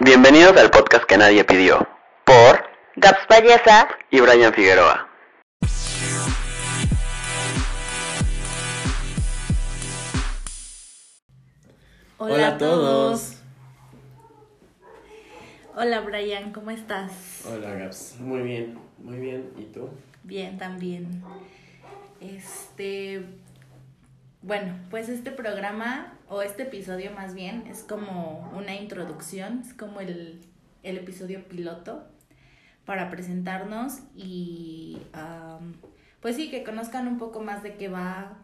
Bienvenidos al podcast que nadie pidió. Por Gaps Valleza. y Brian Figueroa. Hola, a todos. Hola Brian, ¿cómo estás? Hola Gaps, muy bien, muy bien. ¿Y tú? Bien, también. Este, bueno, pues este programa, o este episodio más bien, es como una introducción, es como el, el episodio piloto para presentarnos y pues sí, que conozcan un poco más de qué va,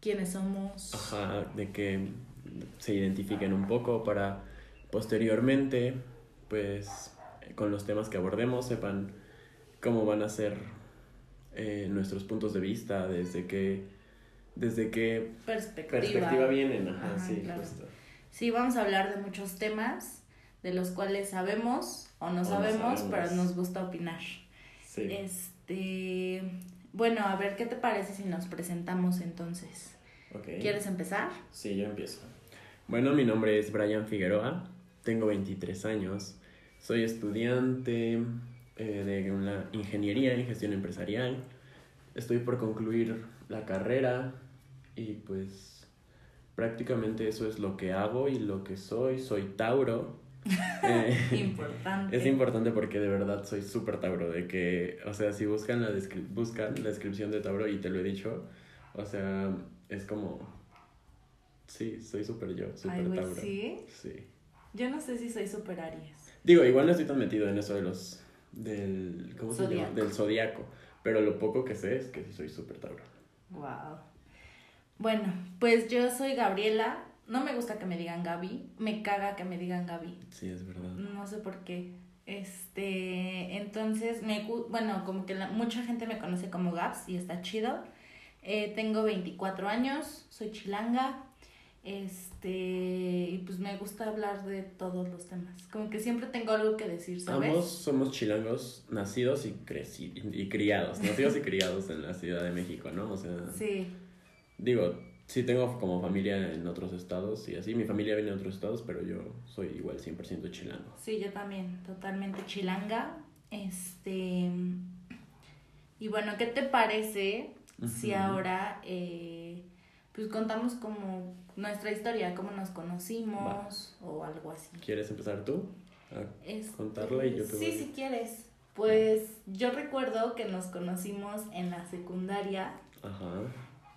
quiénes somos. Ajá, de que se identifiquen un poco para posteriormente, pues con los temas que abordemos, sepan cómo van a ser eh, nuestros puntos de vista, desde qué, desde qué Perspectiva. perspectiva vienen. Ajá, Ajá, sí, claro. justo. Sí, vamos a hablar de muchos temas de los cuales sabemos o no O no sabemos, pero nos gusta opinar. Sí. Este, bueno, a ver qué te parece si nos presentamos entonces. ok. ¿Quieres empezar? Sí, yo empiezo. Bueno, mi nombre es Brian Figueroa, tengo 23 años, soy estudiante eh, de una ingeniería en gestión empresarial, estoy por concluir la carrera y pues prácticamente eso es lo que hago y lo que soy, soy Tauro. Eh, Importante. es importante porque de verdad soy súper Tauro, de que, o sea, si buscan la, buscan la descripción de Tauro y te lo he dicho, o sea, es como, sí, soy súper yo, súper Tauro. ¿sí? Sí. Yo no sé si soy super Aries. Digo, igual no estoy tan metido en eso de los, del, ¿cómo se llama? Del zodiaco, pero lo poco que sé es que sí soy súper Tauro. Wow. Bueno, pues yo soy Gabriela. No me gusta que me digan Gaby. Me caga que me digan Gaby. Sí, es verdad. No sé por qué. Este, entonces, me, bueno, como que la- mucha gente me conoce como Gaps y está chido. Eh, tengo 24 años, soy chilanga. Este, y pues me gusta hablar de todos los temas. Como que siempre tengo algo que decir, ¿sabes? Ambos somos chilangos nacidos y, creci y criados, nacidos y criados en la Ciudad de México, ¿no? O sea, Sí, digo, sí tengo como familia en otros estados y así, mi familia viene de otros estados, pero yo soy igual 100% chilango. sí, yo también, totalmente chilanga. Este, y bueno, ¿qué te parece si ahora, eh, pues contamos como nuestra historia, cómo nos conocimos o algo así? ¿Quieres empezar tú? a Este, contarla y yo te Sí, voy- si quieres. Pues yo recuerdo que nos conocimos en la secundaria. Ajá.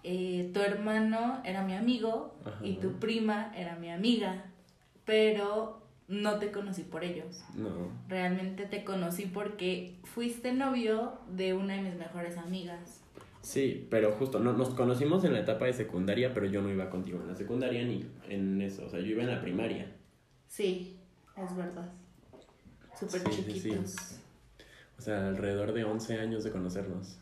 Eh, tu hermano era mi amigo Ajá. y tu prima era mi amiga, pero no te conocí por ellos. No. Realmente te conocí porque fuiste novio de una de mis mejores amigas. Sí, pero justo, no, nos conocimos en la etapa de secundaria, pero yo no iba contigo en la secundaria ni en eso, o sea, yo iba en la primaria. Sí, es verdad. Súper Sí, sí, sí. chiquitos. O sea, alrededor de 11 años de conocernos.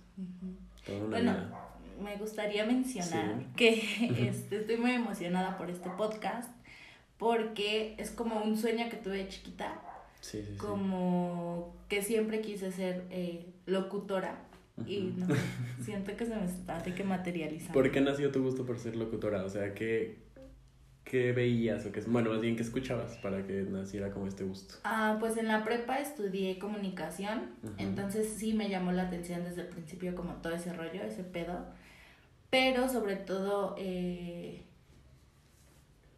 Toda una Bueno, vida. Me gustaría mencionar Sí. que este, estoy muy emocionada por este podcast porque es como un sueño que tuve de chiquita, Sí, sí, como que siempre quise ser eh, locutora y no siento que se me está de que materializar. ¿Por qué nació tu gusto por ser locutora? O sea, ¿qué, qué veías o qué, bueno, más bien qué escuchabas para que naciera como este gusto? Ah, pues en la prepa estudié comunicación, entonces sí me llamó la atención desde el principio como todo ese rollo, ese pedo, pero sobre todo eh,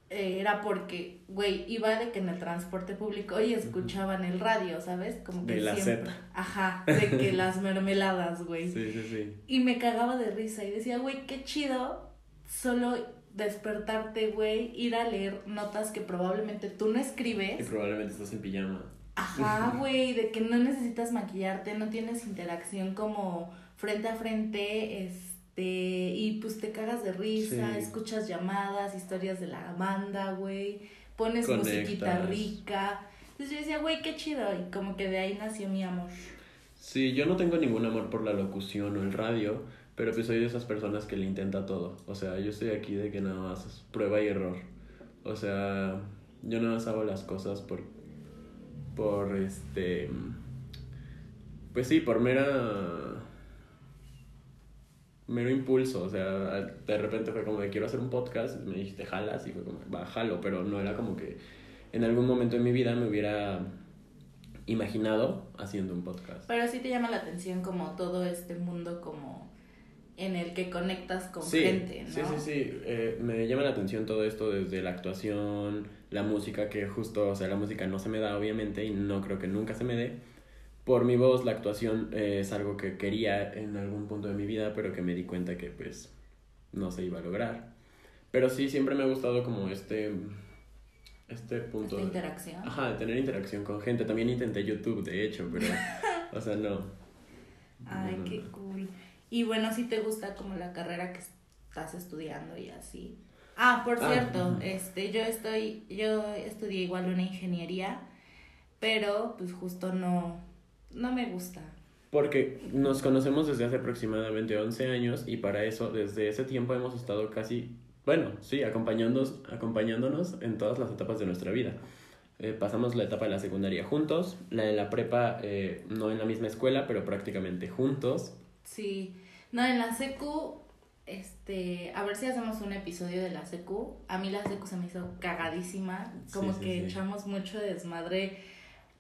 eh, era porque, güey, iba de que en el transporte público y escuchaban el radio, ¿sabes? Como que De la siempre. Z. Ajá, de que las mermeladas, güey. Sí, sí, sí. Y me cagaba de risa y decía, güey, qué chido solo despertarte, güey, ir a leer notas que probablemente tú no Y escribes. probablemente estás en pijama. Ajá, güey, de que no necesitas maquillarte, no tienes interacción como frente a frente, este, y pues te cagas de risa, Sí. escuchas llamadas, historias de la banda, güey, pones Conectas. musiquita rica. Entonces yo decía, güey, qué chido, y como que de ahí nació mi amor. Sí, yo no tengo ningún amor por la locución o el radio, pero pues soy de esas personas que le intenta todo. O sea, yo estoy aquí de que nada más es prueba y error. O sea, yo nada más hago las cosas por, por este, pues sí, por mera, mero impulso. O sea, de repente fue como de quiero hacer un podcast, me dijiste jalas y fue como, va, jalo, pero no era como que en algún momento de mi vida me hubiera imaginado haciendo un podcast. Pero sí te llama la atención como todo este mundo como en el que conectas con Sí, gente, ¿no? sí, sí, sí. Eh, me llama la atención todo esto desde la actuación, la música, que justo, o sea, la música no se me da, obviamente, y no creo que nunca se me dé. Por mi voz, la actuación eh, es algo que quería en algún punto de mi vida, pero que me di cuenta que, pues, no se iba a lograr. Pero sí, siempre me ha gustado como este, este punto. Esta de- interacción. Ajá, de tener interacción con gente. También intenté YouTube, de hecho, pero, o sea, no. Ay, No, no, qué no. cool. Y bueno, si te gusta como la carrera que estás estudiando y así. Ah, por Ah, cierto, este, yo estoy, yo estudié igual una ingeniería, pero pues justo no, no me gusta. Porque nos conocemos desde hace aproximadamente 11 años y para eso, desde ese tiempo hemos estado casi, bueno, sí, acompañándonos, acompañándonos en todas las etapas de nuestra vida. Eh, pasamos la etapa de la secundaria juntos, la de la prepa eh, no en la misma escuela, pero prácticamente juntos. Sí, no, en la secu, este, a ver si hacemos un episodio de la secu. A mí la secu se me hizo cagadísima, como Sí, sí, que sí. echamos mucho desmadre,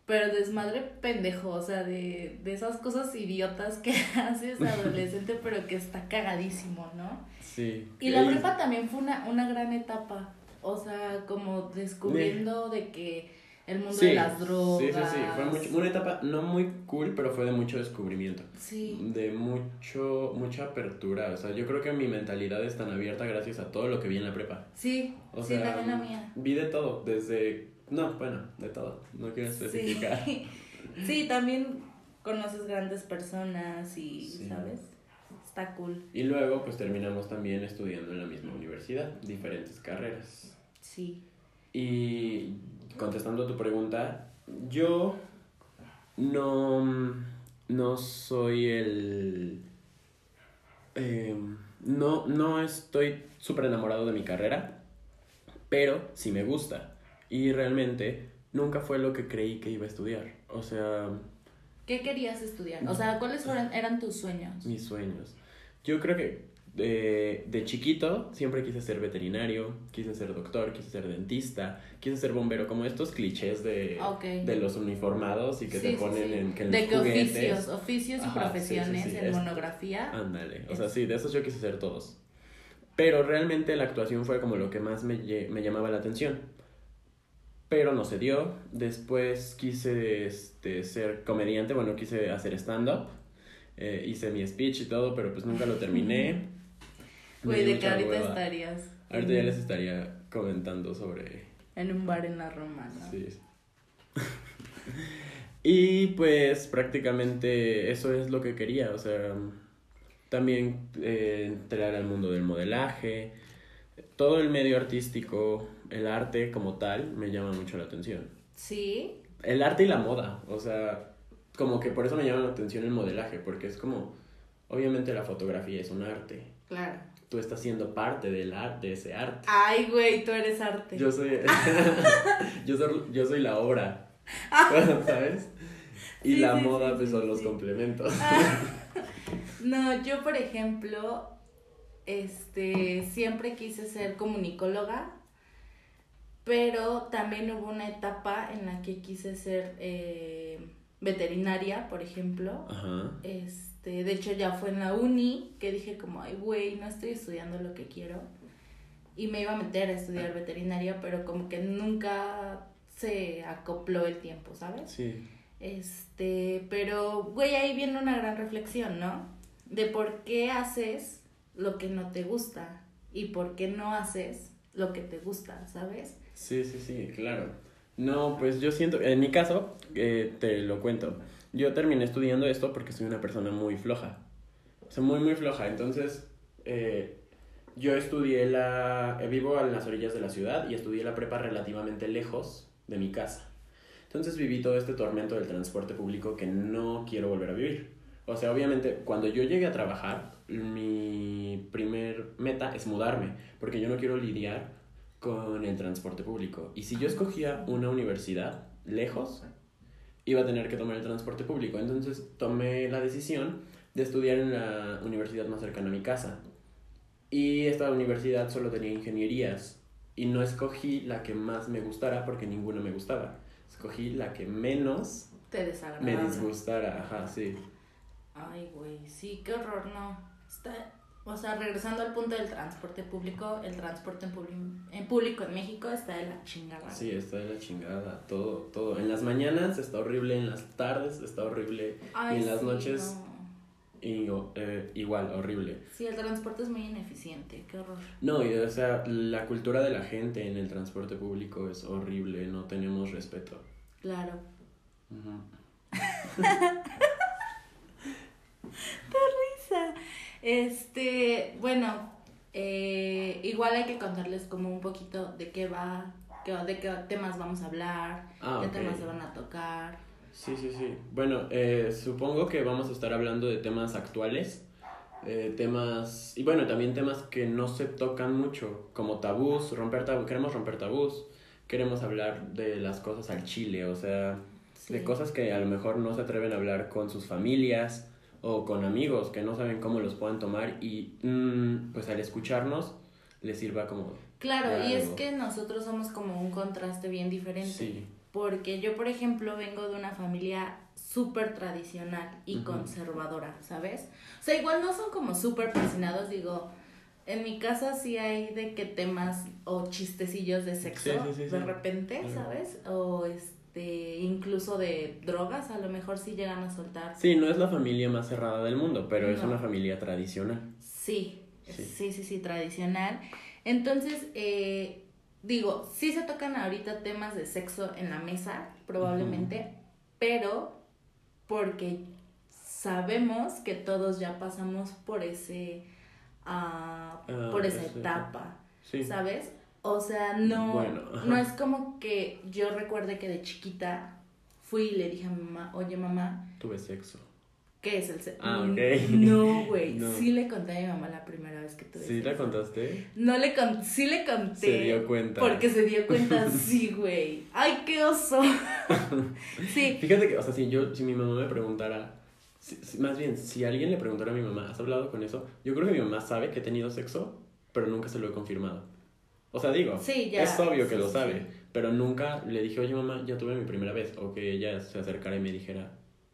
pero desmadre pendejo, o sea, de, de esas cosas idiotas que haces adolescente, pero que está cagadísimo, ¿no? Sí. Y la prepa también fue una, una gran etapa, o sea, como descubriendo de que el mundo de las drogas. Sí, sí, sí. Fue mucho- una etapa no muy cool, pero fue de mucho descubrimiento. Sí, De mucho, mucha apertura. O sea, yo creo que mi mentalidad es tan abierta gracias a todo lo que vi en la prepa. sí, O sí, sea, también la mía. vi de todo, desde... No, bueno, de todo. No quiero especificar. Sí. sí, también conoces grandes personas y, Sí. ¿sabes? Está cool. Y luego, pues terminamos también estudiando en la misma universidad, diferentes carreras. Sí. Y contestando a tu pregunta, yo no, no soy el... em, no, no estoy súper enamorado de mi carrera, pero sí me gusta. Y realmente nunca fue lo que creí que iba a estudiar. O sea, ¿Qué querías estudiar? O sea, ¿cuáles fueron, eran tus sueños? mis sueños. Yo creo que de, de chiquito siempre quise ser veterinario, quise ser doctor, quise ser dentista, quise ser bombero, como estos clichés de, Ok. de los uniformados y que Sí, te ponen sí. en, que de los qué juguetes. oficios, oficios y Ajá, profesiones sí, en es- monografía. Ándale, o sea, sí, de esos yo quise ser todos. Pero realmente la actuación fue como lo que más me, me llamaba la atención. Pero no se dio. Después quise este, ser comediante, bueno, quise hacer stand-up. Eh, hice mi speech y todo, pero pues nunca lo terminé. Güey, de que ahorita hueva. estarías Ahorita ya les estaría comentando sobre en un bar en la Roma, ¿no? Sí. y pues prácticamente eso es lo que quería, o sea, también eh, entrar al mundo del modelaje, todo el medio artístico, el arte como tal, me llama mucho la atención. Sí, El arte y la moda, o sea, como que por eso me llama la atención el modelaje, porque es como, obviamente la fotografía es un arte, claro. tú estás siendo parte del arte, de ese arte. Ay, güey, tú eres arte. Yo soy, yo soy, yo soy la obra, ¿sabes? Y Sí, la sí, moda sí, pues son los complementos. No, yo por ejemplo, este, siempre quise ser comunicóloga, pero también hubo una etapa en la que quise ser eh, veterinaria, por ejemplo. Ajá. Este, de hecho ya fue en la uni que dije como, ay, güey, no estoy estudiando lo que quiero. Y me iba a meter a estudiar veterinaria, pero como que nunca se acopló el tiempo, ¿sabes? Sí. Este, pero, güey, ahí viene una gran reflexión, ¿no? De por qué haces lo que no te gusta y por qué no haces lo que te gusta, ¿sabes? Sí, sí, sí, claro. No, pues yo siento, en mi caso, eh, te lo cuento, yo terminé estudiando esto porque soy una persona muy floja. Soy muy, muy floja. Entonces, eh, yo estudié la, eh, vivo en las orillas de la ciudad y estudié la prepa relativamente lejos de mi casa. Entonces viví todo este tormento del transporte público que no quiero volver a vivir. O sea, obviamente, cuando yo llegue a trabajar, mi primer meta es mudarme, porque yo no quiero lidiar con el transporte público. Y si yo escogía una universidad lejos, iba a tener que tomar el transporte público. Entonces tomé la decisión de estudiar en la universidad más cercana a mi casa. Y esta universidad solo tenía ingenierías. y no escogí la que más me gustara porque ninguna me gustaba. Escogí la que menos Te me disgustara, ajá, sí. Ay, güey, sí, qué horror, no. Está, o sea, regresando al punto del transporte público, el transporte en, en público en México está de la chingada. Sí, está de la chingada, todo, todo. En las mañanas está horrible, en las tardes está horrible Ay, y en las sí, noches no. y, eh, igual, horrible. Sí, el transporte es muy ineficiente, qué horror. No, y o sea, la cultura de la gente en el transporte público es horrible, no tenemos respeto. Claro. Risa. Este, bueno, eh, igual hay que contarles como un poquito de qué va, qué- de qué temas vamos a hablar, Ah, qué temas se van a tocar. Sí, sí, sí. Bueno, eh, supongo que vamos a estar hablando de temas actuales, eh, temas, y bueno, también temas que no se tocan mucho, como tabús, romper tabú, queremos romper tabús, queremos hablar de las cosas al chile, o sea, de cosas que a lo mejor no se atreven a hablar con sus familias o con amigos que no saben cómo los puedan tomar y mm, pues al escucharnos les sirva como... Claro, y es que nosotros somos como un contraste bien diferente. Sí, Porque yo, por ejemplo, vengo de una familia súper tradicional y conservadora, ¿sabes? O sea, igual no son como súper persinados, digo, en mi casa sí hay de que temas o chistecillos de sexo Sí, sí, sí, de repente. ¿sabes? O este, incluso de drogas, a lo mejor sí llegan a soltar. sí, no es la familia más cerrada del mundo, pero es una familia tradicional. Sí, Sí. sí, sí, sí, tradicional. Entonces, eh, digo, sí se tocan ahorita temas de sexo en la mesa, probablemente, pero porque sabemos que todos ya pasamos por ese, ah, Ah, por esa etapa, Sí. ¿sabes? O sea, no, Bueno, no es como que yo recuerde que de chiquita fui y le dije a mi mamá, oye mamá, Tuve sexo. ¿qué es el sexo? Ah, ok. No, güey, No. sí le conté a mi mamá la primera vez que tuve ¿Sí la sexo. contaste? No le conté, sí le conté. Se dio cuenta. Porque se dio cuenta, sí, güey. Ay, qué oso. sí, Fíjate que, o sea, si yo, si mi mamá me preguntara, si- más bien, si alguien le preguntara a mi mamá, ¿has hablado con eso? Yo creo que mi mamá sabe que he tenido sexo, pero nunca se lo he confirmado. O sea, digo, Sí, ya, es obvio que lo sabe, sí. pero nunca le dije, oye mamá, ya tuve mi primera vez, o que ella se acercara y me dijera,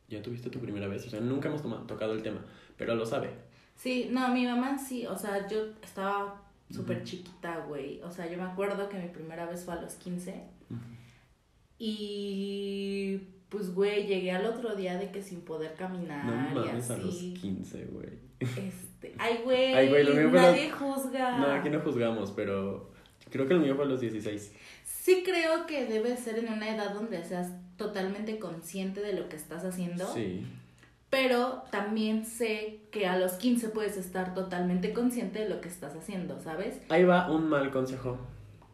¿ya tuviste tu primera vez? O sea, nunca hemos tocado el tema, pero lo sabe. sí, no, mi mamá sí. O sea, yo estaba súper chiquita, güey. O sea, yo me acuerdo que mi primera vez fue a los 15. Y pues, güey, llegué al otro día de que sin poder caminar No y mames a los así. 15, güey. Este, ay, güey, Ay, güey, lo fue nadie juzga. No, aquí no juzgamos, pero creo que el mío fue a los 16. Sí creo que debe ser en una edad donde seas totalmente consciente de lo que estás haciendo, Sí. pero también sé que a los 15 puedes estar totalmente consciente de lo que estás haciendo, ¿sabes? Ahí va un mal consejo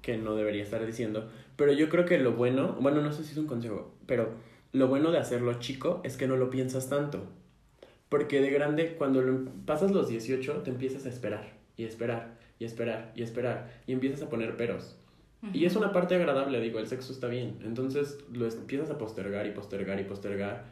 que no debería estar diciendo, pero yo creo que lo bueno, bueno, no sé si es un consejo, pero lo bueno de hacerlo chico es que no lo piensas tanto. Porque de grande, cuando lo- pasas los 18, te empiezas a esperar, y esperar, y esperar, y esperar, y empiezas a poner peros. Y es una parte agradable, digo, el sexo está bien. Entonces lo empiezas a postergar y postergar y postergar.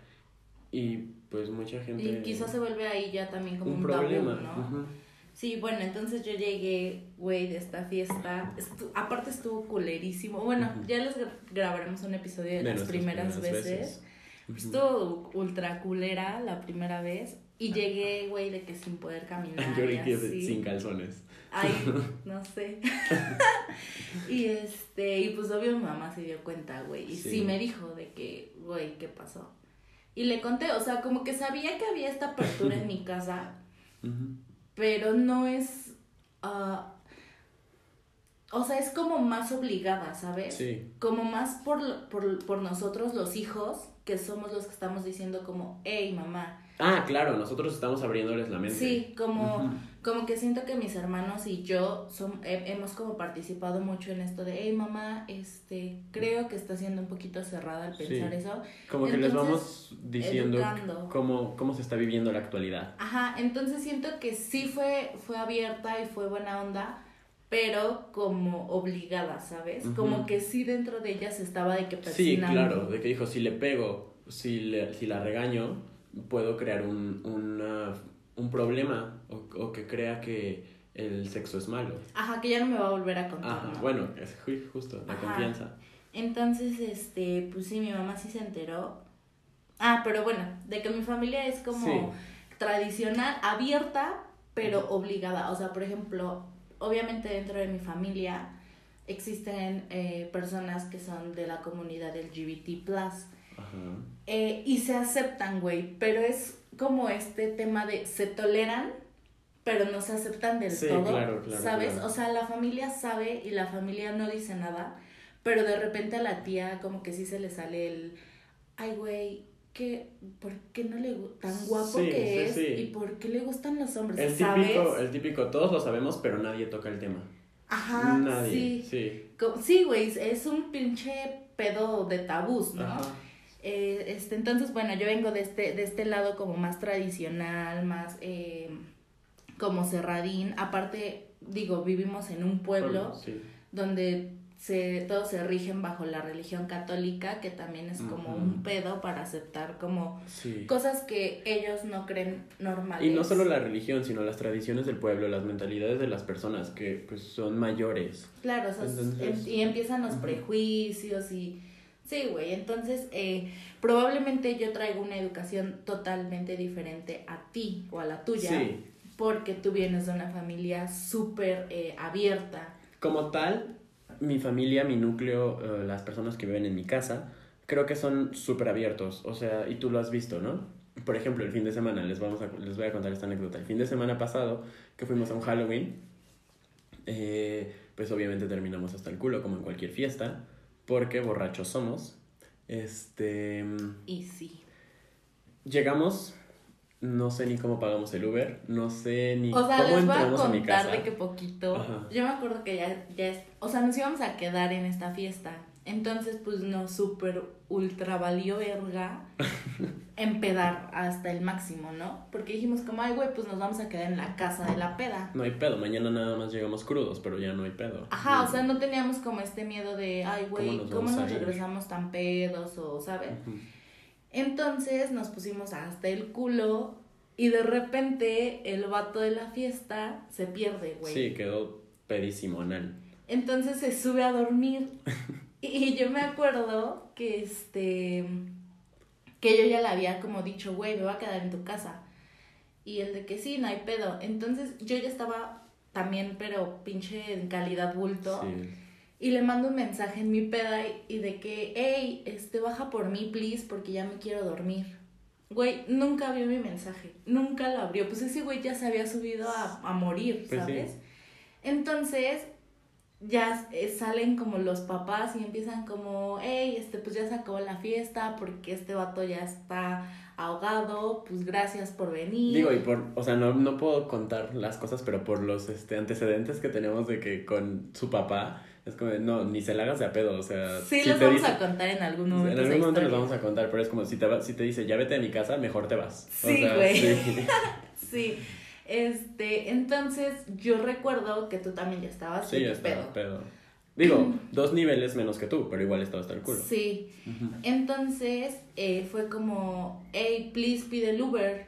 Y pues mucha gente... Y quizás se vuelve ahí ya también como un, un problema. tabú, ¿no? ujú. Sí, bueno, entonces yo llegué, güey, de esta fiesta. Estu- aparte estuvo culerísimo. Bueno, Ujú. ya les gra- grabaremos un episodio de, De las primeras, primeras veces. Ujú. Estuvo ultra culera la primera vez. Y llegué, güey, de que sin poder caminar. Yo y así. sin calzones. Ay, no sé. y este, y pues obvio mi mamá se dio cuenta, güey. Y sí. Sí. me dijo de que, güey, ¿qué pasó? Y le conté, o sea, como que sabía que había esta apertura en mi casa, pero no es. ah, o sea, es como más obligada, ¿sabes? Sí. Como más por, por, por nosotros los hijos, que somos los que estamos diciendo como, hey, mamá. Ah, claro, nosotros estamos abriéndoles la mente. Sí, como, como que siento que mis hermanos y yo son, he- hemos como participado mucho en esto de, hey mamá, este, creo que está siendo un poquito cerrada al pensar Sí. eso. Como que les vamos diciendo cómo, cómo se está viviendo la actualidad. Ajá, entonces siento que sí fue, fue abierta y fue buena onda, pero como obligada, ¿sabes? Como que sí dentro de ella se estaba de que Sí, persinando. claro, de que dijo, si le pego, si, le, si la regaño, puedo crear un, una- un problema o, o que crea que el sexo es malo. Ajá, que ya no me va a volver a contar. Ajá, ¿no? bueno, es ju- justo, la Ajá. confianza. Entonces, este, pues sí, mi mamá sí se enteró. Ah, pero bueno, de que mi familia es como Sí. tradicional, abierta, pero obligada. O sea, por ejemplo, obviamente dentro de mi familia existen eh, personas que son de la comunidad LGBT+. Ajá. Eh, y se aceptan, güey, pero es como este tema de se toleran, pero no se aceptan del Sí, todo, claro, claro, ¿sabes? claro. O sea, la familia sabe y la familia no dice nada, pero de repente a la tía como que sí se le sale el, ay, güey, ¿qué, ¿por qué no le tan guapo Sí, que es? sí. ¿Y por qué le gustan los hombres? El ¿Sabes? típico, el típico, todos lo sabemos, pero nadie toca el tema. Ajá, nadie, sí. Sí, güey, es un pinche pedo de tabús, ¿no? Ajá. Eh, este, entonces, bueno, yo vengo de este, de este lado como más tradicional, más eh, como cerradín. Aparte, digo, vivimos en un pueblo Sí. donde se, todos se rigen bajo la religión católica, que también es como un pedo para aceptar como Sí. cosas que ellos no creen normales. Y no solo la religión, sino las tradiciones del pueblo, las mentalidades de las personas que pues son mayores. Claro, o sea, Entonces- em- y empiezan los prejuicios y... Sí, güey, entonces eh, probablemente yo traigo una educación totalmente diferente a ti o a la tuya, Sí. porque tú vienes de una familia súper eh, abierta. Como tal, mi familia, mi núcleo, eh, las personas que viven en mi casa, creo que son súper abiertos. O sea, y tú lo has visto, ¿no? Por ejemplo, el fin de semana, les, vamos a, les voy a contar esta anécdota. El fin de semana pasado, que fuimos a un Halloween, eh, pues obviamente terminamos hasta el culo, como en cualquier fiesta, porque borrachos somos. Este. Y sí. Llegamos, no sé ni cómo pagamos el Uber, no sé ni O sea, cómo les voy a entramos a mi casa. de que poquito. Ajá. Yo me acuerdo que ya, ya es, o sea, nos íbamos a quedar en esta fiesta. Entonces, pues nos super ultra valió verga empedar hasta el máximo, ¿no? Porque dijimos como, ay, güey, pues nos vamos a quedar en la casa de la peda. No hay pedo, mañana nada más llegamos crudos, pero ya no hay pedo. Ajá, o sea, no teníamos como este miedo de, ay, güey, ¿Cómo nos regresamos tan pedos o, ¿sabes? Entonces nos pusimos hasta el culo y de repente el vato de la fiesta se pierde, güey. Sí, quedó pedísimo anal. Entonces se sube a dormir. Y yo me acuerdo que este que yo ya le había como dicho, güey, me voy a quedar en tu casa. Y el de que sí, no hay pedo. Entonces yo ya estaba también, pero pinche en calidad bulto. Sí. Y le mando un mensaje en mi peda y, de que, hey, este, baja por mí, please, porque ya me quiero dormir. Güey, nunca vio mi mensaje, nunca lo abrió. Pues ese güey ya se había subido a, a morir, Pues sí. ¿sabes? Entonces, ya eh, salen como los papás y empiezan como, hey, este, pues ya se acabó la fiesta porque este vato ya está ahogado, pues gracias por venir. Digo, y por, o sea, no, no puedo contar las cosas, pero por los este, antecedentes que tenemos de que con su papá, es como, no, ni se la hagas de a pedo, o sea. sí, si los vamos dice- a contar en algún En momento. algún esa momento historia. vamos a contar, pero es como si te, va- si te dice, ya vete a mi casa, mejor te vas. O Sí, sea, güey. sí. Sí, este, entonces yo recuerdo que tú también ya estabas Sí, ya estaba, pedo. pedo. Digo, dos niveles menos que tú, pero igual estaba hasta el culo. Sí, entonces eh, fue como, hey, please pide el Uber.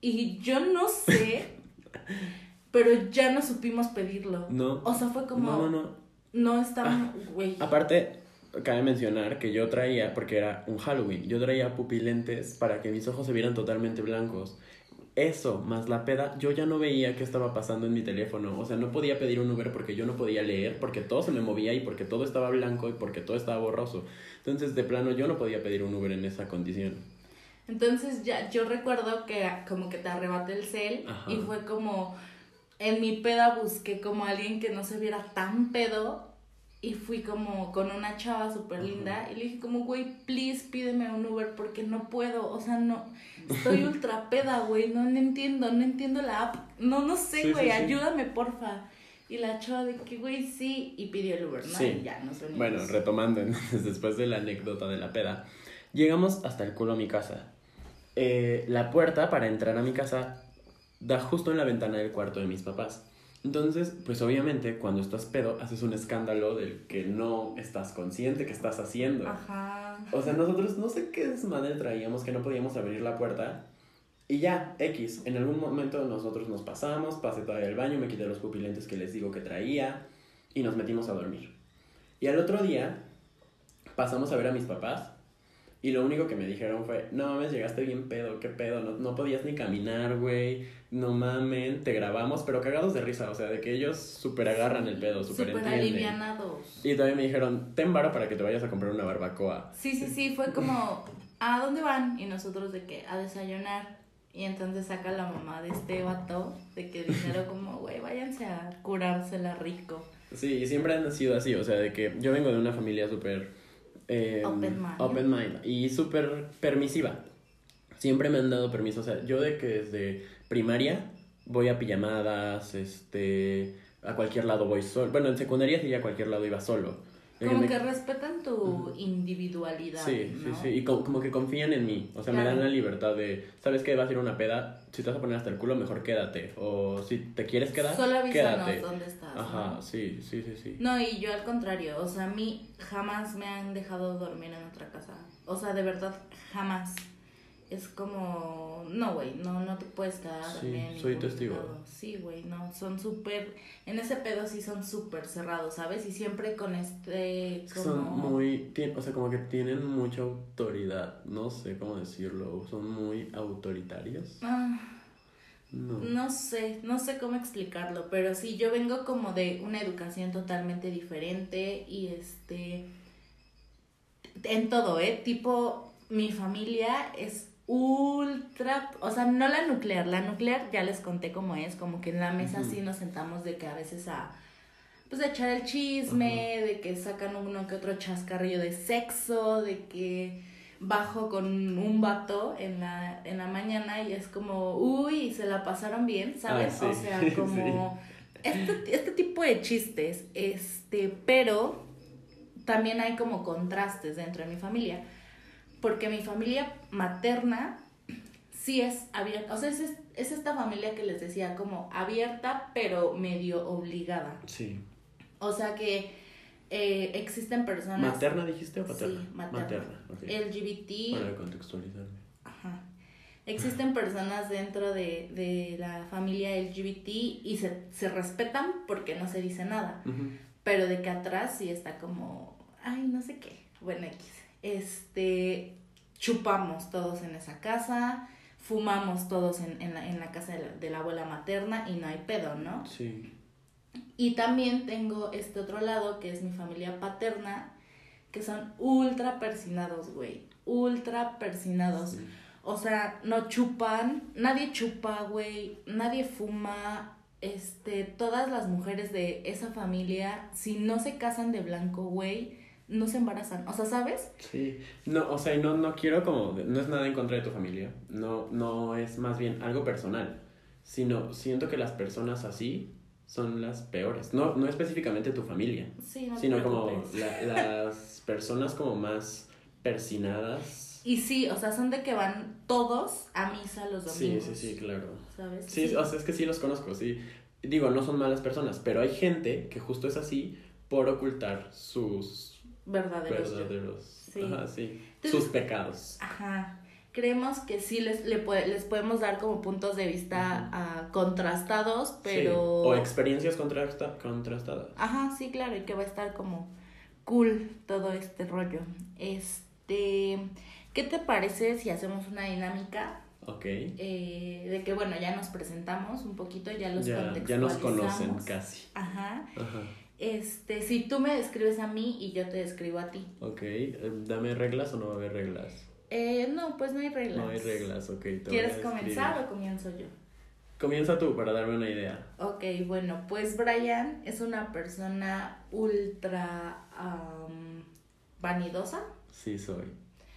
Y yo no sé, pero ya no supimos pedirlo. No. O sea, fue como, No, no, no. no está, güey. Aparte, cabe mencionar que yo traía, porque era un Halloween, yo traía pupilentes para que mis ojos se vieran totalmente blancos. Eso, más la peda, yo ya no veía qué estaba pasando en mi teléfono. O sea, no podía pedir un Uber porque yo no podía leer, porque todo se me movía y porque todo estaba blanco y porque todo estaba borroso. Entonces, de plano, yo no podía pedir un Uber en esa condición. Entonces ya, yo recuerdo que como que te arrebaté el cel Ajá. y fue como, en mi peda busqué como alguien que no se viera tan pedo y fui como con una chava súper linda y le dije como, güey, please pídeme un Uber porque no puedo, o sea, no, estoy ultra peda, güey, no, no entiendo, no entiendo la app, no, no sé, Sí, güey, sí, sí. ayúdame, porfa. Y la chava de que, güey, sí, y pidió el Uber, ¿no? Sí. Y ya nos venimos. Bueno, retomando entonces, después de la anécdota de la peda, llegamos hasta el culo a mi casa. Eh, la puerta para entrar a mi casa da justo en la ventana del cuarto de mis papás. Entonces, pues obviamente cuando estás pedo haces un escándalo del que no estás consciente que estás haciendo. Ajá. O sea, nosotros no sé qué desmadre traíamos que no podíamos abrir la puerta Y ya, X, en algún momento nosotros nos pasamos, pasé todavía al baño, me quité los pupilentes que les digo que traía y nos metimos a dormir. Y al otro día pasamos a ver a mis papás y lo único que me dijeron fue, no mames, llegaste bien pedo, qué pedo, no, no podías ni caminar, güey, no mamen, te grabamos, pero cagados de risa, o sea, de que ellos súper agarran el pedo, súper entienden. alivianados. Y todavía me dijeron, ten para que te vayas a comprar una barbacoa. Sí, sí, sí, fue como, ¿a dónde van? Y nosotros de que, a desayunar. Y entonces saca la mamá de este vato de que dinero como, güey, váyanse a curársela rico. Sí, y siempre han sido así, o sea, de que yo vengo de una familia súper... eh, Open mind. open mind y súper permisiva. Siempre me han dado permiso, o sea, yo de que desde primaria voy a pijamadas, este, a cualquier lado voy solo. Bueno, en secundaria sí a cualquier lado iba solo. Como me- que respetan tu individualidad. Sí, sí, ¿no? sí, y co- como que confían en mí, o sea, me dan la libertad de, ¿sabes qué? Vas a ir a una peda, si te vas a poner hasta el culo, mejor quédate, o si te quieres quedar, Solo avísanos quédate. dónde estás. Ajá, ¿no? sí, sí, sí, sí. No, y yo al contrario, o sea, a mí jamás me han dejado dormir en otra casa. O sea, de verdad, jamás. Es como, no, güey, no, no te puedes quedar Sí, soy testigo. lado. Sí, güey, no, son súper, en ese pedo sí son súper cerrados, ¿sabes? Y siempre con este, como... Son muy, o sea, como que tienen mucha autoridad, no sé cómo decirlo, son muy autoritarios. Ah, No. No sé, no sé cómo explicarlo, pero sí, yo vengo como de una educación totalmente diferente y este, en todo, ¿eh? Tipo, mi familia es ultra, o sea, no la nuclear, la nuclear ya les conté cómo es, como que en la mesa Ujú. sí nos sentamos de que a veces a, pues a echar el chisme, de que sacan uno que otro chascarrillo de sexo, de que bajo con un vato en la, en la mañana y es como, uy, se la pasaron bien, ¿sabes? Ah, O sí, sea, como este, este tipo de chistes, este, pero también hay como contrastes dentro de mi familia, porque mi familia materna sí es abierta, o sea, es, es esta familia que les decía como abierta, pero medio obligada. Sí. O sea que eh, existen personas ¿Materna dijiste o paterna? Sí, materna. ok. LGBT. Para contextualizarme. Ajá. Existen personas dentro de, de la familia LGBT y se, se respetan porque no se dice nada. Pero de que atrás sí está como, ay, no sé qué. Bueno, X. Este, chupamos todos en esa casa, fumamos todos en, en, la, en la casa de la, de la abuela materna y no hay pedo, ¿no? Sí. Y también tengo este otro lado que es mi familia paterna, que son ultra persinados, güey. Ultra persinados. Sí. O sea, no chupan, nadie chupa, güey, nadie fuma. Este, todas las mujeres de esa familia, si no se casan de blanco, güey, no se embarazan. O sea, ¿sabes? Sí, no, o sea, no, no quiero como, no es nada en contra de tu familia, no, no es más bien algo personal, sino siento que las personas así son las peores, no, no específicamente tu familia, Sí, no sino como la- las personas como más persinadas. Y sí, o sea, son de que van todos a misa los Sí, domingos. sí, sí, claro. ¿Sabes? Sí, o sea, es que sí los conozco, sí. Digo, no son malas personas, pero hay gente que justo es así por ocultar sus verdaderos. verdaderos, Sí. ajá, sí, Entonces- sus pecados. Ajá. Creemos que sí les, le puede- les podemos dar como puntos de vista ah, contrastados, pero... Sí, O experiencias contrasta- contrastadas. Ajá, sí, claro, y que va a estar como cool todo este rollo. Este, ¿qué te parece si hacemos una dinámica Ok. eh, de que, bueno, ya nos presentamos un poquito, ya los Ya, ya nos conocen contextualizamos? casi. Ajá. Ajá. Este, si tú me describes a mí y yo te describo a ti. Ok. eh, ¿Dame reglas o no va a haber reglas? Eh, no, pues no hay reglas. No hay reglas, ok. te ¿Quieres comenzar o comienzo yo? Comienza tú para darme una idea. Ok, bueno, pues Brian es una persona ultra am, vanidosa. Sí, soy.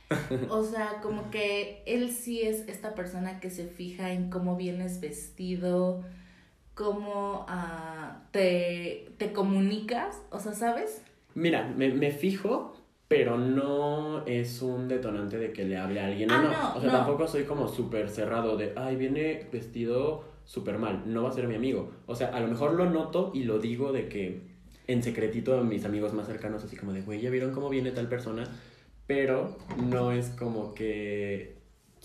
O sea, como que él sí es esta persona que se fija en cómo vienes vestido, cómo ah, te, te comunicas, o sea, ¿sabes? Mira, me, me fijo, pero no es un detonante de que le hable a alguien Ah, o no. no, o sea, no. tampoco soy como súper cerrado de, ay, viene vestido súper mal, no va a ser mi amigo. O sea, a lo mejor lo noto y lo digo de que en secretito a mis amigos más cercanos, así como de, güey, ¿ya vieron cómo viene tal persona? Pero no es como que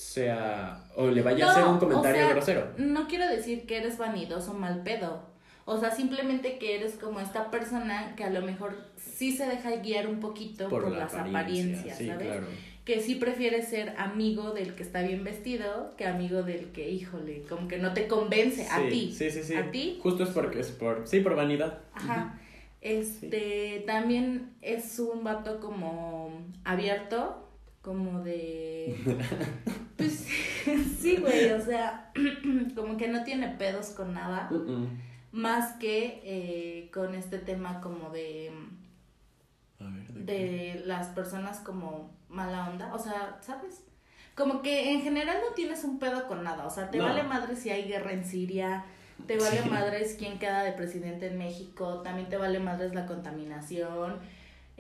sea o le vaya a hacer un comentario o sea, grosero. No quiero decir que eres vanidoso mal pedo. O sea, simplemente que eres como esta persona que a lo mejor sí se deja guiar un poquito por, la las apariencia, apariencias, sí, ¿sabes? claro. Que sí prefieres ser amigo del que está bien vestido que amigo del que, híjole, como que no te convence a ti. Sí, sí, sí. A ti. Justo es porque es por sí, por vanidad. Ajá. Este, también es un vato como abierto, como de... Pues sí, güey, o sea, como que no tiene pedos con nada, más que eh, con este tema como de, A ver, ¿de las personas como mala onda, o sea, ¿sabes? Como que en general no tienes un pedo con nada, o sea, te No. vale madre si hay guerra en Siria, te vale Sí. madres quién queda de presidente en México, también te vale madres la contaminación,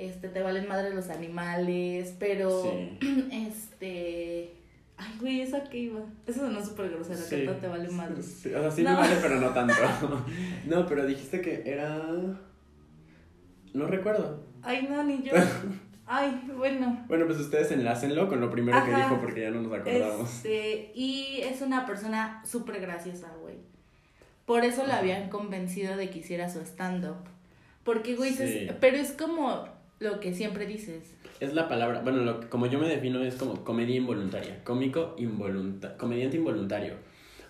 este, te valen madres los animales, pero, Sí. este, ay, güey, ¿eso a qué iba? Eso sonó súper grosero, que Sí, todo te vale sí, madres. sí, o sea, sí No. me vale, pero no tanto. no, pero dijiste que era. No recuerdo. Ay, no, ni yo. Ay, bueno. Bueno, pues ustedes enlácenlo con lo primero que dijo porque ya no nos acordamos. Este, y es una persona súper graciosa, güey. Por eso la habían convencido de que hiciera su stand-up. Porque, güey, Sí. pero es como lo que siempre dices. Es la palabra, bueno, lo, que- como yo me defino es como comedia involuntaria, cómico involuntario, comediante involuntario.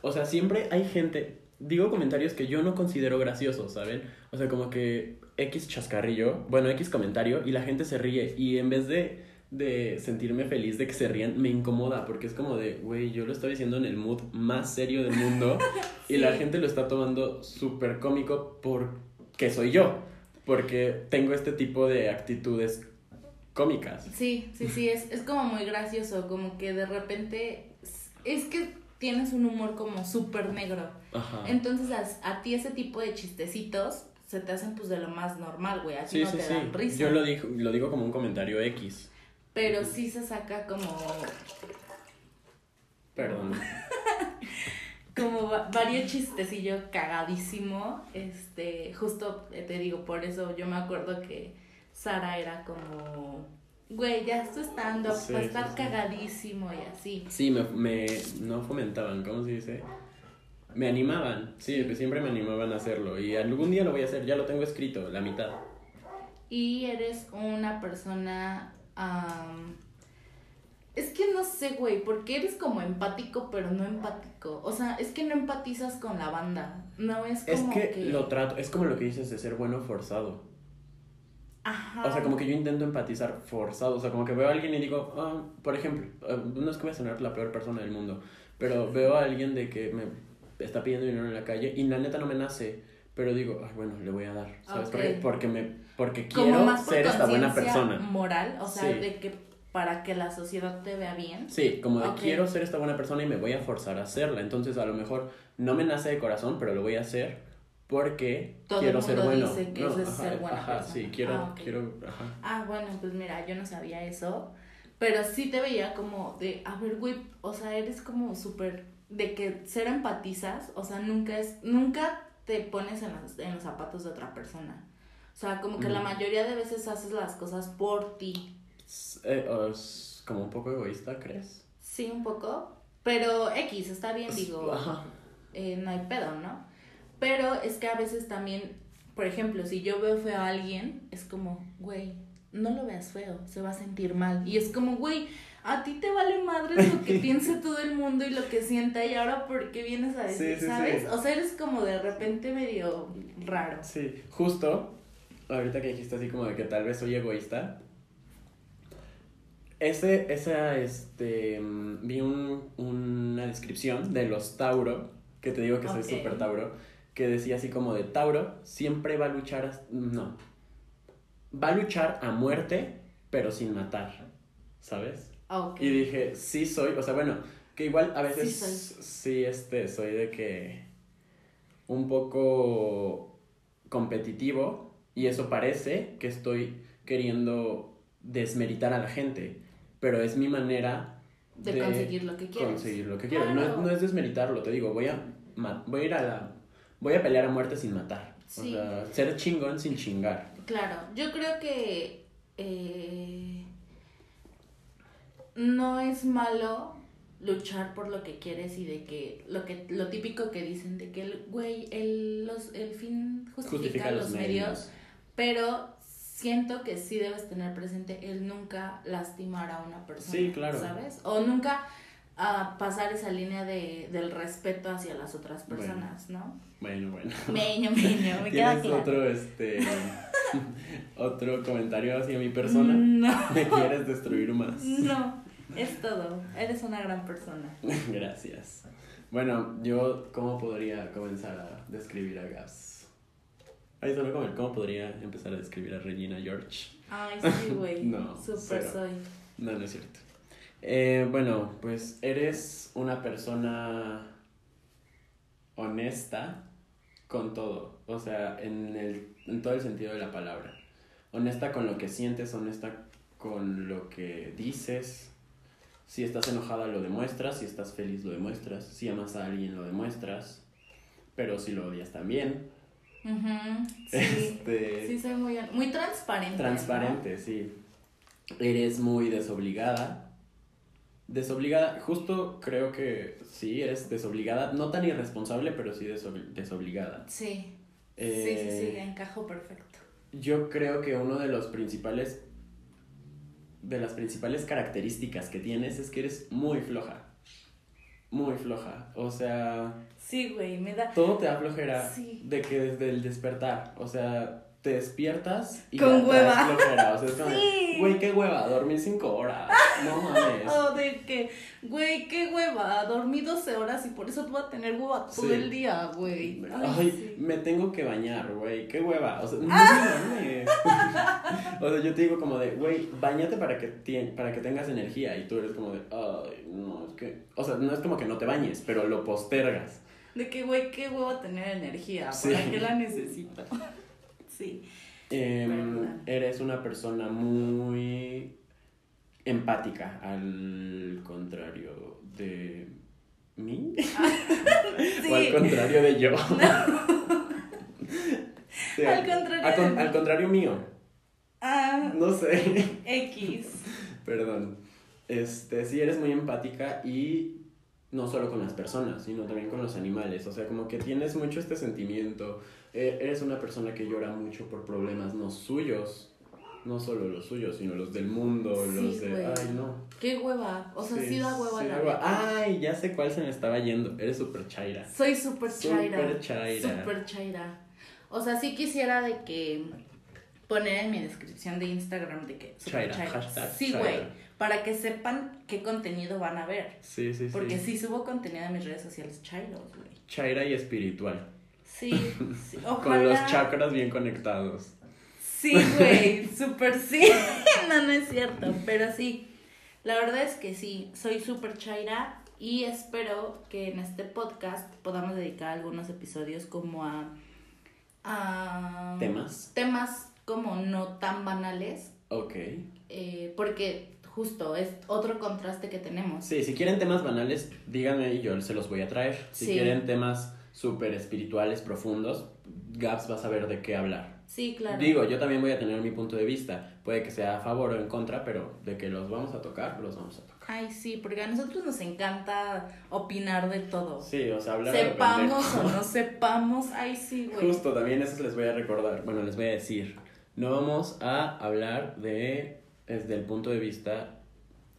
O sea, siempre hay gente, digo comentarios que yo no considero graciosos, ¿saben? O sea, como que X chascarrillo, bueno, X comentario y la gente se ríe y en vez de, de sentirme feliz de que se rían, me incomoda porque es como de, güey, yo lo estaba diciendo en el mood más serio del mundo y la gente lo está tomando súper cómico porque soy yo, porque tengo este tipo de actitudes cómicas. Sí, sí, sí, es, es como muy gracioso. Como que de repente. Es que tienes un humor como súper negro. Ajá. Entonces a, a ti ese tipo de chistecitos se te hacen pues de lo más normal, güey. A ti Sí, no sí, te sí. dan risa. Yo lo digo, lo digo como un comentario X. Pero sí se saca como Perdón. Como va- varios chistecillo cagadísimo. Este, justo eh, te digo, por eso yo me acuerdo que Sara era como, güey, ya estoy estando, Sí, va a sí, estar sí. cagadísimo y así. Sí, me, me no fomentaban, ¿cómo se dice? Me animaban, sí, pues siempre me animaban a hacerlo. Y algún día lo voy a hacer, ya lo tengo escrito, la mitad. Y eres una persona. am, es que no sé, güey, porque eres como empático, pero no empático. O sea, es que no empatizas con la banda. No es Es como que, lo trato, es como lo que dices de ser bueno forzado. Ajá. O sea, como que yo intento empatizar forzado. O sea, como que veo a alguien y digo, ah, por ejemplo, ah, no es que voy a sonar la peor persona del mundo, pero veo a alguien de que me está pidiendo dinero en la calle y la neta no me nace. Pero digo, ay, bueno, le voy a dar, ¿sabes? Ok. Porque, porque, me, porque quiero por ser esta buena persona. moral, o sea, Sí. de que para que la sociedad te vea bien. Sí, como de quiero ser esta buena persona y me voy a forzar a hacerla. Entonces, a lo mejor no me nace de corazón, pero lo voy a hacer porque Todo quiero el ser mundo bueno. dice que No, eso es ajá, ser buena ajá, persona. sí, quiero, Ah, quiero, ajá. Ah, bueno, pues mira, yo no sabía eso, pero sí te veía como de, a ver, güey, o sea, eres como súper, de que ser empatizas, o sea, nunca es, nunca te pones en los, en los zapatos de otra persona. O sea, como que la mayoría de veces haces las cosas por ti. Es, eh, es como un poco egoísta, ¿crees? Sí, un poco, pero X, está bien, digo, eh, no hay pedo, ¿no? Pero es que a veces también, por ejemplo, si yo veo feo a alguien, es como, güey, no lo veas feo, se va a sentir mal. Y es como, güey, a ti te vale madre lo que piense todo el mundo y lo que sienta y ahora por qué vienes a decir, Sí, sí, ¿sabes? sí. O sea, eres como de repente medio raro. Sí, justo, ahorita que dijiste así como de que tal vez soy egoísta, ese, esa, este, mm, vi un, una descripción de los Tauro, que te digo que soy súper Tauro, que decía así como de Tauro siempre va a luchar, as- no, va a luchar a muerte, pero sin matar, ¿sabes? Ah. Y dije, sí soy, o sea, bueno, que igual a veces Sí sí, este, soy de que un poco competitivo y eso parece que estoy queriendo desmeritar a la gente, pero es mi manera De conseguir lo que quieres. conseguir lo que quiero. No, Claro. no es desmeritarlo, te digo, voy a, voy a ir a la, voy a pelear a muerte sin matar. Sí. O sea, ser chingón sin chingar. Claro, yo creo que eh, no es malo luchar por lo que quieres y de que lo que lo típico que dicen de que el güey el los el fin justifica, Justifica los, los medios, medios. pero siento que sí debes tener presente el nunca lastimar a una persona Sí, claro. sabes o nunca ah, pasar esa línea de del respeto hacia las otras Bueno. personas no Bueno, bueno. meño meño me queda ¿Tienes claro otro, este, otro comentario hacia mi persona? no ¿Me quieres destruir más? no es todo eres una gran persona Gracias. Bueno, yo, ¿cómo podría comenzar a describir a Gaps? Ahí solo como, ¿cómo podría empezar a describir a Regina George? ay sí güey No, super soy No, no es cierto. Eh, bueno, pues eres una persona honesta con todo. O sea, en, el, en todo el sentido de la palabra. Honesta con lo que sientes, honesta con lo que dices. Si estás enojada lo demuestras, si estás feliz lo demuestras, si amas a alguien lo demuestras, pero si lo odias también. Sí, Este, sí soy muy, muy transparente. ¿no? Transparente, sí. Eres muy desobligada. Desobligada, justo creo que sí, eres desobligada. No tan irresponsable, pero sí desobli- desobligada. Sí, sí, sí, Eh, sí, encajo perfecto. Yo creo que uno de los principales. De las principales características que tienes es que eres muy floja. Muy floja. O sea, Sí, güey, me da... todo te da flojera Sí. de que desde el despertar, o sea, te despiertas y Con hueva. flojera, o sea, es como, Sí. güey, qué hueva, dormir cinco horas, no mames. Oh, de que, güey, qué hueva, dormí 12 horas y por eso tú vas a tener hueva todo Sí. el día, güey. Ay, Ay, sí. me tengo que bañar, güey, qué hueva, o sea, no mames. O sea, yo te digo como de, güey, bañate para que, tien- para que tengas energía y tú eres como de, ay, no, es que, o sea, no es como que no te bañes, pero lo postergas. De que, güey, qué hueva tener energía. ¿para qué la necesito? Sí. Em, eres una persona muy empática, al contrario de mí. O al contrario de yo. Sí, Al contrario con- al contrario mío. Ah, No sé. X. Perdón. Este, sí, eres muy empática y no solo con las personas, sino también con los animales. O sea, como que tienes mucho este sentimiento. Eh, eres una persona que llora mucho por problemas no suyos. No solo los suyos, sino los del mundo, Sí, los de... güey. Ay, no. Qué hueva. O sea, sí, da hueva sí la hueva. Ay, ya sé cuál se me estaba yendo. Eres súper chaira. Soy súper chaira. Súper chaira. Súper chaira. O sea, sí quisiera de que poner en mi descripción de Instagram de que Chaira, chaira. hashtag Sí, güey. Para que sepan qué contenido van a ver. Sí, sí, sí. Porque sí subo contenido en mis redes sociales chairos, güey. Chaira y espiritual. Sí, sí. Con Ojalá. los chakras bien conectados. Sí, güey, súper sí. no, no es cierto, pero sí. La verdad es que sí, soy súper chaira y espero que en este podcast podamos dedicar algunos episodios como a... a ¿Temas? Temas como no tan banales, Ok. eh, porque justo es otro contraste que tenemos. Sí, si quieren temas banales, díganme y yo se los voy a traer. Si Sí. quieren temas súper espirituales, profundos, Gaps va a saber de qué hablar. Sí, claro. Digo, yo también voy a tener mi punto de vista. Puede que sea a favor o en contra, pero de que los vamos a tocar, los vamos a tocar. Ay, sí, porque a nosotros nos encanta opinar de todo. Sí, o sea, hablar Sepamos pendejo. o no sepamos, ay, sí, güey. Justo, también eso les voy a recordar. Bueno, les voy a decir. No vamos a hablar de desde el punto de vista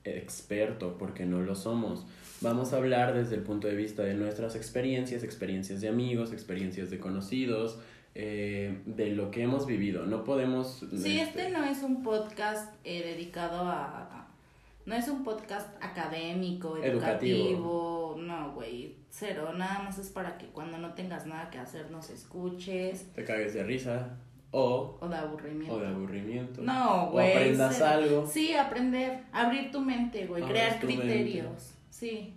experto, porque no lo somos. Vamos a hablar desde el punto de vista de nuestras experiencias, experiencias de amigos, experiencias de conocidos, eh, de lo que hemos vivido. No podemos... Sí, este no es un podcast eh, dedicado a, a- No es un podcast académico, Educativo. educativo. No, güey, cero. Nada más es para que cuando no tengas nada que hacer nos escuches. Te cagues de risa o, O de aburrimiento. o de aburrimiento. No, O güey. aprendas algo. Sí, aprender. Abrir tu mente, güey. Crear mente. criterios. Sí,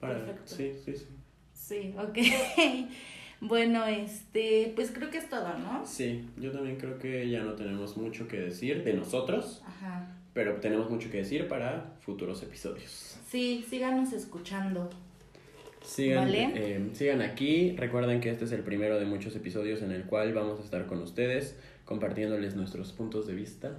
Para- perfecto. Sí, sí, sí. sí, ok. bueno, este, pues creo que es todo, ¿no? Sí, yo también creo que ya no tenemos mucho que decir de nosotros. Ajá. pero tenemos mucho que decir para futuros episodios. Sí, síganos escuchando. Sigan, Vale. eh, sigan aquí, recuerden que este es el primero de muchos episodios en el cual vamos a estar con ustedes compartiéndoles nuestros puntos de vista.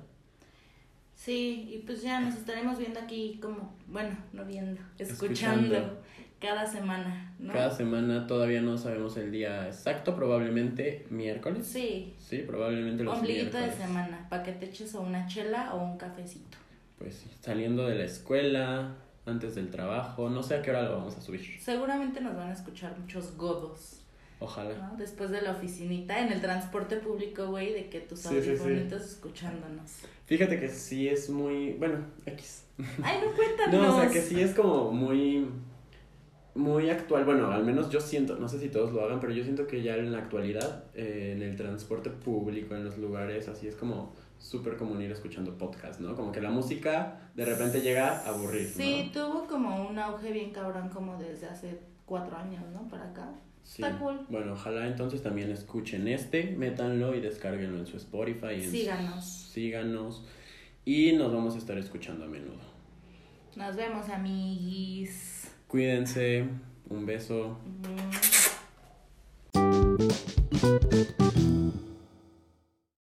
Sí, y pues ya nos estaremos viendo aquí como, bueno, no viendo, escuchando, Escuchando. cada semana, ¿no? Cada semana todavía no sabemos el día exacto, probablemente miércoles. Sí, Sí, probablemente los ombliguito de miércoles. semana, para que te eches o una chela o un cafecito. Pues saliendo de la escuela, antes del trabajo, no sé a qué hora lo vamos a subir. Seguramente nos van a escuchar muchos godos, Ojalá. ¿no? Después de la oficinita, en el transporte público, güey, de que tus Sí, sí, sí. escuchándonos. Fíjate que sí es muy, bueno, X. Ay, no cuéntanos. No, o sea que sí es como muy muy actual, bueno, al menos yo siento, no sé si todos lo hagan, pero yo siento que ya en la actualidad, eh, en el transporte público, en los lugares, así es como súper común ir escuchando podcast, ¿no? Como que la música de repente llega a aburrir, Sí, ¿no? tuvo como un auge bien cabrón como desde hace cuatro años, ¿no? Para acá. Sí. Está cool. Bueno, ojalá entonces también escuchen este, métanlo y descárguenlo en su Spotify. En Síganos. Síganos. Y nos vamos a estar escuchando a menudo. Nos vemos, amiguis. Cuídense, un beso. Mm.